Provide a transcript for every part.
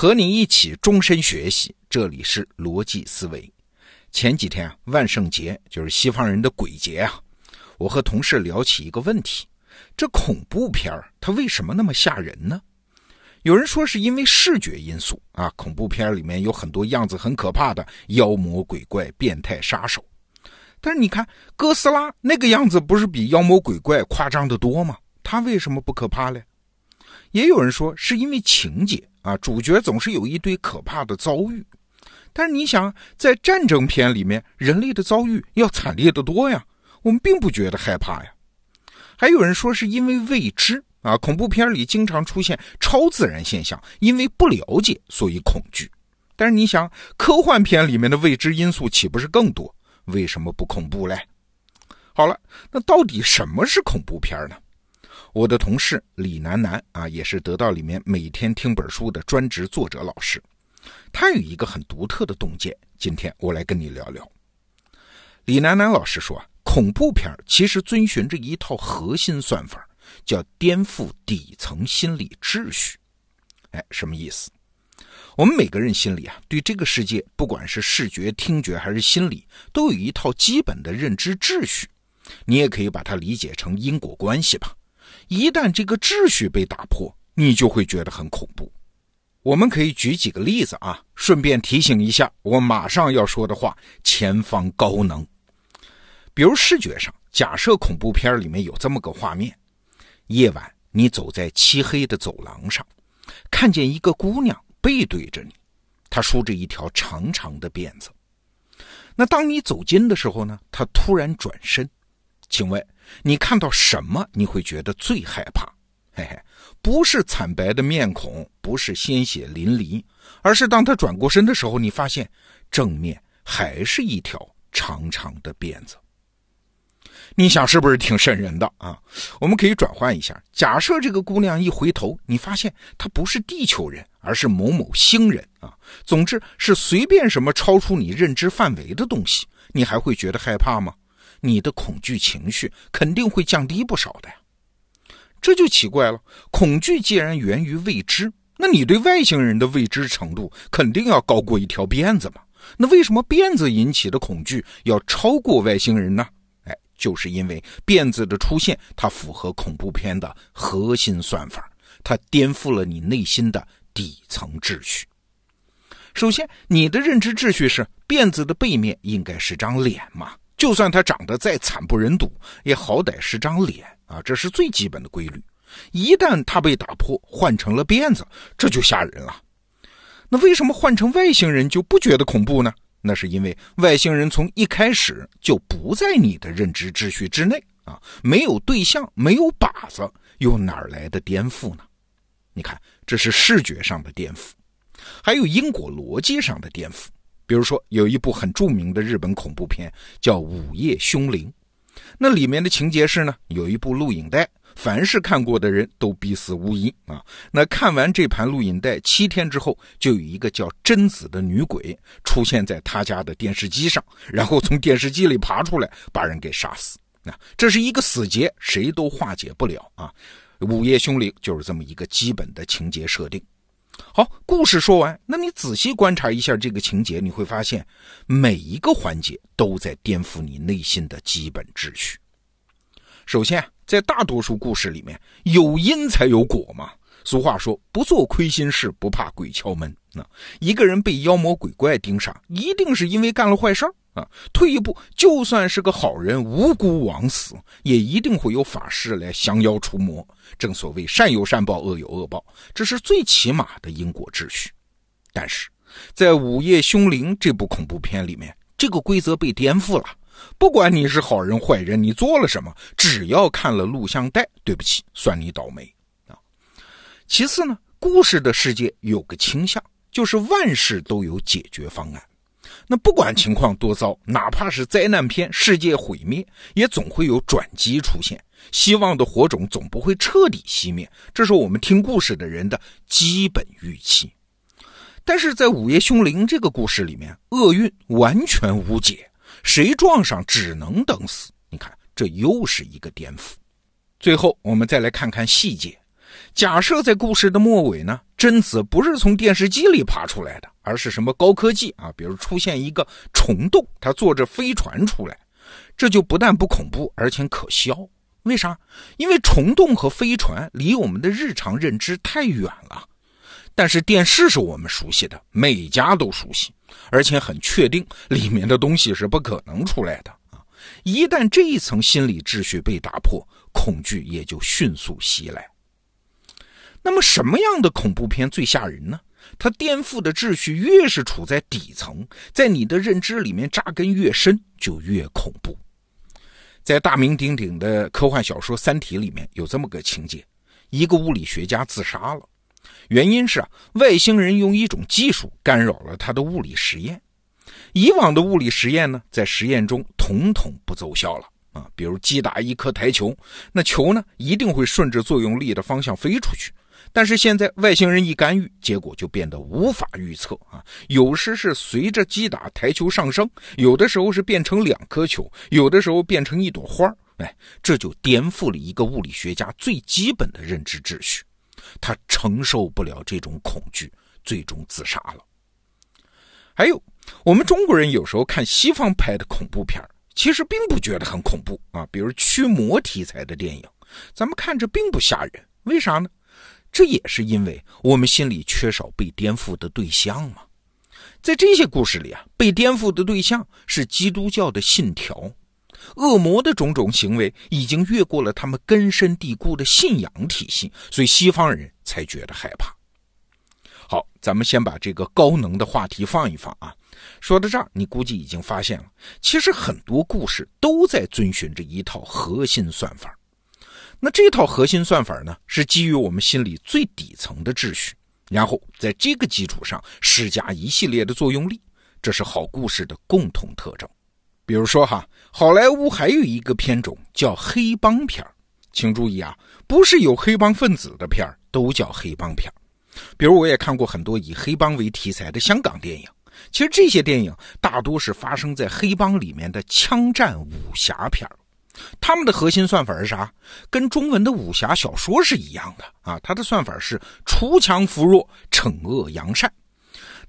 和你一起终身学习，这里是逻辑思维。前几天啊，万圣节就是西方人的鬼节啊，我和同事聊起一个问题：这恐怖片儿它为什么那么吓人呢？有人说是因为视觉因素啊，恐怖片里面有很多样子很可怕的妖魔鬼怪、变态杀手。但是你看哥斯拉那个样子，不是比妖魔鬼怪夸张的多吗？它为什么不可怕嘞？也有人说是因为情节。啊，主角总是有一堆可怕的遭遇，但是你想，在战争片里面，人类的遭遇要惨烈的多呀，我们并不觉得害怕呀。还有人说是因为未知啊，恐怖片里经常出现超自然现象，因为不了解，所以恐惧。但是你想，科幻片里面的未知因素岂不是更多？为什么不恐怖嘞？好了，那到底什么是恐怖片呢？我的同事李楠楠啊，也是得到里面每天听本书的专职作者老师。他有一个很独特的洞见，今天我来跟你聊聊。李楠楠老师说，恐怖片其实遵循着一套核心算法，叫颠覆底层心理秩序。哎，什么意思？我们每个人心里啊，对这个世界，不管是视觉、听觉还是心理，都有一套基本的认知秩序。你也可以把它理解成因果关系吧。一旦这个秩序被打破，你就会觉得很恐怖。我们可以举几个例子啊，顺便提醒一下我马上要说的话：前方高能。比如视觉上，假设恐怖片里面有这么个画面：夜晚，你走在漆黑的走廊上，看见一个姑娘背对着你，她梳着一条长长的辫子。那当你走近的时候呢，她突然转身，请问？你看到什么你会觉得最害怕？嘿嘿，不是惨白的面孔，不是鲜血淋漓，而是当他转过身的时候，你发现正面还是一条长长的辫子。你想是不是挺瘆人的啊？我们可以转换一下，假设这个姑娘一回头，你发现她不是地球人，而是某某星人啊。总之是随便什么超出你认知范围的东西，你还会觉得害怕吗？你的恐惧情绪肯定会降低不少的呀，这就奇怪了。恐惧既然源于未知，那你对外星人的未知程度肯定要高过一条辫子嘛？那为什么辫子引起的恐惧要超过外星人呢？哎，就是因为辫子的出现，它符合恐怖片的核心算法，它颠覆了你内心的底层秩序。首先，你的认知秩序是辫子的背面应该是张脸嘛？就算他长得再惨不忍睹，也好歹是张脸啊，这是最基本的规律。一旦他被打破，换成了辫子，这就吓人了。那为什么换成外星人就不觉得恐怖呢？那是因为外星人从一开始就不在你的认知秩序之内啊，没有对象，没有靶子，又哪来的颠覆呢？你看，这是视觉上的颠覆，还有因果逻辑上的颠覆。比如说，有一部很著名的日本恐怖片叫《午夜凶铃》，那里面的情节是呢，有一部录影带，凡是看过的人都必死无疑啊。那看完这盘录影带，七天之后，就有一个叫贞子的女鬼出现在他家的电视机上，然后从电视机里爬出来，把人给杀死。那这是一个死结，谁都化解不了啊。《午夜凶铃》就是这么一个基本的情节设定。好，故事说完，那你仔细观察一下这个情节，你会发现每一个环节都在颠覆你内心的基本秩序。首先，在大多数故事里面，有因才有果嘛。俗话说，不做亏心事，不怕鬼敲门。那一个人被妖魔鬼怪盯上，一定是因为干了坏事儿。啊，退一步，就算是个好人，无辜枉死，也一定会有法师来降妖除魔。正所谓善有善报，恶有恶报，这是最起码的因果秩序。但是在《午夜凶铃》这部恐怖片里面，这个规则被颠覆了。不管你是好人坏人，你做了什么，只要看了录像带，对不起，算你倒霉啊。其次呢，故事的世界有个倾向，就是万事都有解决方案。那不管情况多糟，哪怕是灾难片、世界毁灭，也总会有转机出现。希望的火种总不会彻底熄灭，这是我们听故事的人的基本预期。但是在《午夜凶铃》这个故事里面，厄运完全无解，谁撞上只能等死。你看，这又是一个颠覆。最后，我们再来看看细节。假设在故事的末尾呢，贞子不是从电视机里爬出来的，而是什么高科技啊，比如出现一个虫洞，它坐着飞船出来，这就不但不恐怖，而且可笑。为啥？因为虫洞和飞船离我们的日常认知太远了。但是电视是我们熟悉的，每家都熟悉，而且很确定里面的东西是不可能出来的啊！一旦这一层心理秩序被打破，恐惧也就迅速袭来。那么什么样的恐怖片最吓人呢？它颠覆的秩序越是处在底层，在你的认知里面扎根越深，就越恐怖。在大名鼎鼎的科幻小说《三体》里面有这么个情节：一个物理学家自杀了。原因是啊，外星人用一种技术干扰了他的物理实验。以往的物理实验呢，在实验中统统不奏效了啊。比如击打一颗台球，那球呢一定会顺着作用力的方向飞出去。但是现在外星人一干预，结果就变得无法预测啊。有时是随着击打台球上升，有的时候是变成两颗球，有的时候变成一朵花哎，这就颠覆了一个物理学家最基本的认知秩序。他承受不了这种恐惧，最终自杀了。还有，我们中国人有时候看西方拍的恐怖片其实并不觉得很恐怖啊。比如驱魔题材的电影，咱们看着并不吓人，为啥呢？这也是因为我们心里缺少被颠覆的对象嘛。在这些故事里啊，被颠覆的对象是基督教的信条。恶魔的种种行为已经越过了他们根深蒂固的信仰体系，所以西方人才觉得害怕。好，咱们先把这个高能的话题放一放啊。说到这儿，你估计已经发现了，其实很多故事都在遵循着一套核心算法。那这套核心算法呢，是基于我们心里最底层的秩序，然后在这个基础上施加一系列的作用力，这是好故事的共同特征。比如说哈，好莱坞还有一个片种叫黑帮片请注意啊，不是有黑帮分子的片都叫黑帮片比如我也看过很多以黑帮为题材的香港电影，其实这些电影大多是发生在黑帮里面的枪战武侠片他们的核心算法是啥？跟中文的武侠小说是一样的啊，它的算法是锄强扶弱，惩恶扬善。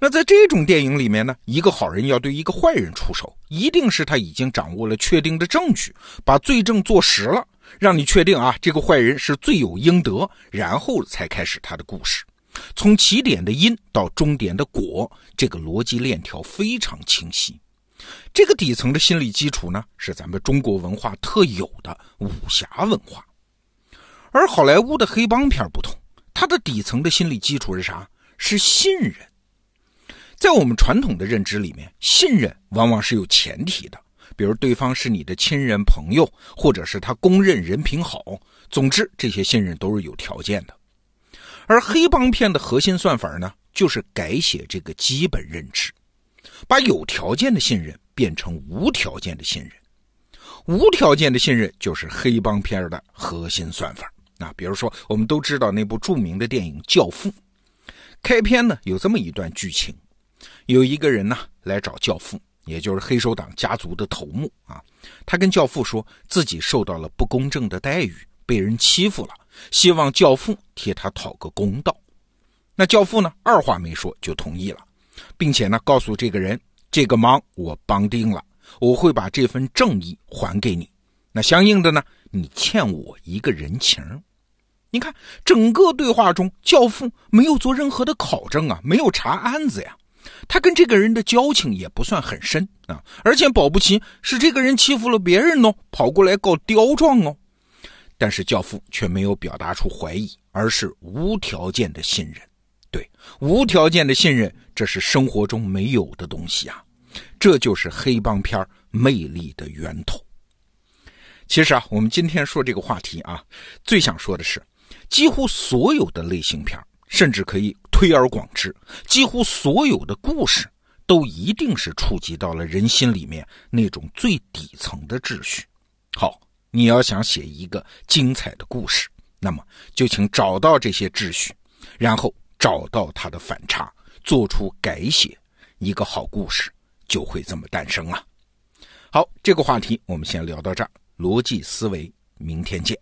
那在这种电影里面呢，一个好人要对一个坏人出手，一定是他已经掌握了确定的证据，把罪证坐实了，让你确定啊，这个坏人是罪有应得，然后才开始他的故事。从起点的因到终点的果，这个逻辑链条非常清晰。这个底层的心理基础呢，是咱们中国文化特有的武侠文化，而好莱坞的黑帮片不同，它的底层的心理基础是啥？是信任。在我们传统的认知里面，信任往往是有前提的，比如对方是你的亲人朋友，或者是他公认人品好。总之，这些信任都是有条件的。而黑帮片的核心算法呢，就是改写这个基本认知，把有条件的信任变成无条件的信任。无条件的信任就是黑帮片的核心算法。那比如说，我们都知道那部著名的电影《教父》，开篇呢有这么一段剧情。有一个人呢来找教父，也就是黑手党家族的头目啊。他跟教父说自己受到了不公正的待遇，被人欺负了，希望教父替他讨个公道。那教父呢二话没说就同意了，并且呢告诉这个人，这个忙我帮定了，我会把这份正义还给你。那相应的呢，你欠我一个人情。你看整个对话中，教父没有做任何的考证啊，没有查案子呀。他跟这个人的交情也不算很深啊，而且保不齐是这个人欺负了别人哦，跑过来告刁状哦。但是教父却没有表达出怀疑，而是无条件的信任。对，无条件的信任，这是生活中没有的东西啊。这就是黑帮片魅力的源头。其实啊，我们今天说这个话题啊，最想说的是，几乎所有的类型片，甚至可以。推而广之，几乎所有的故事都一定是触及到了人心里面那种最底层的秩序。好，你要想写一个精彩的故事，那么就请找到这些秩序，然后找到它的反差，做出改写，一个好故事就会这么诞生了。好，这个话题我们先聊到这儿，逻辑思维，明天见。